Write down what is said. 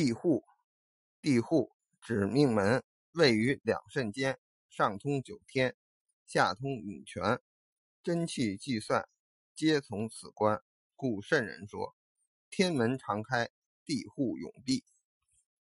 地户，地户指命门位于两肾间，上通九天，下通涌泉，真气计算皆从此关，故圣人说：天门常开，地户永闭。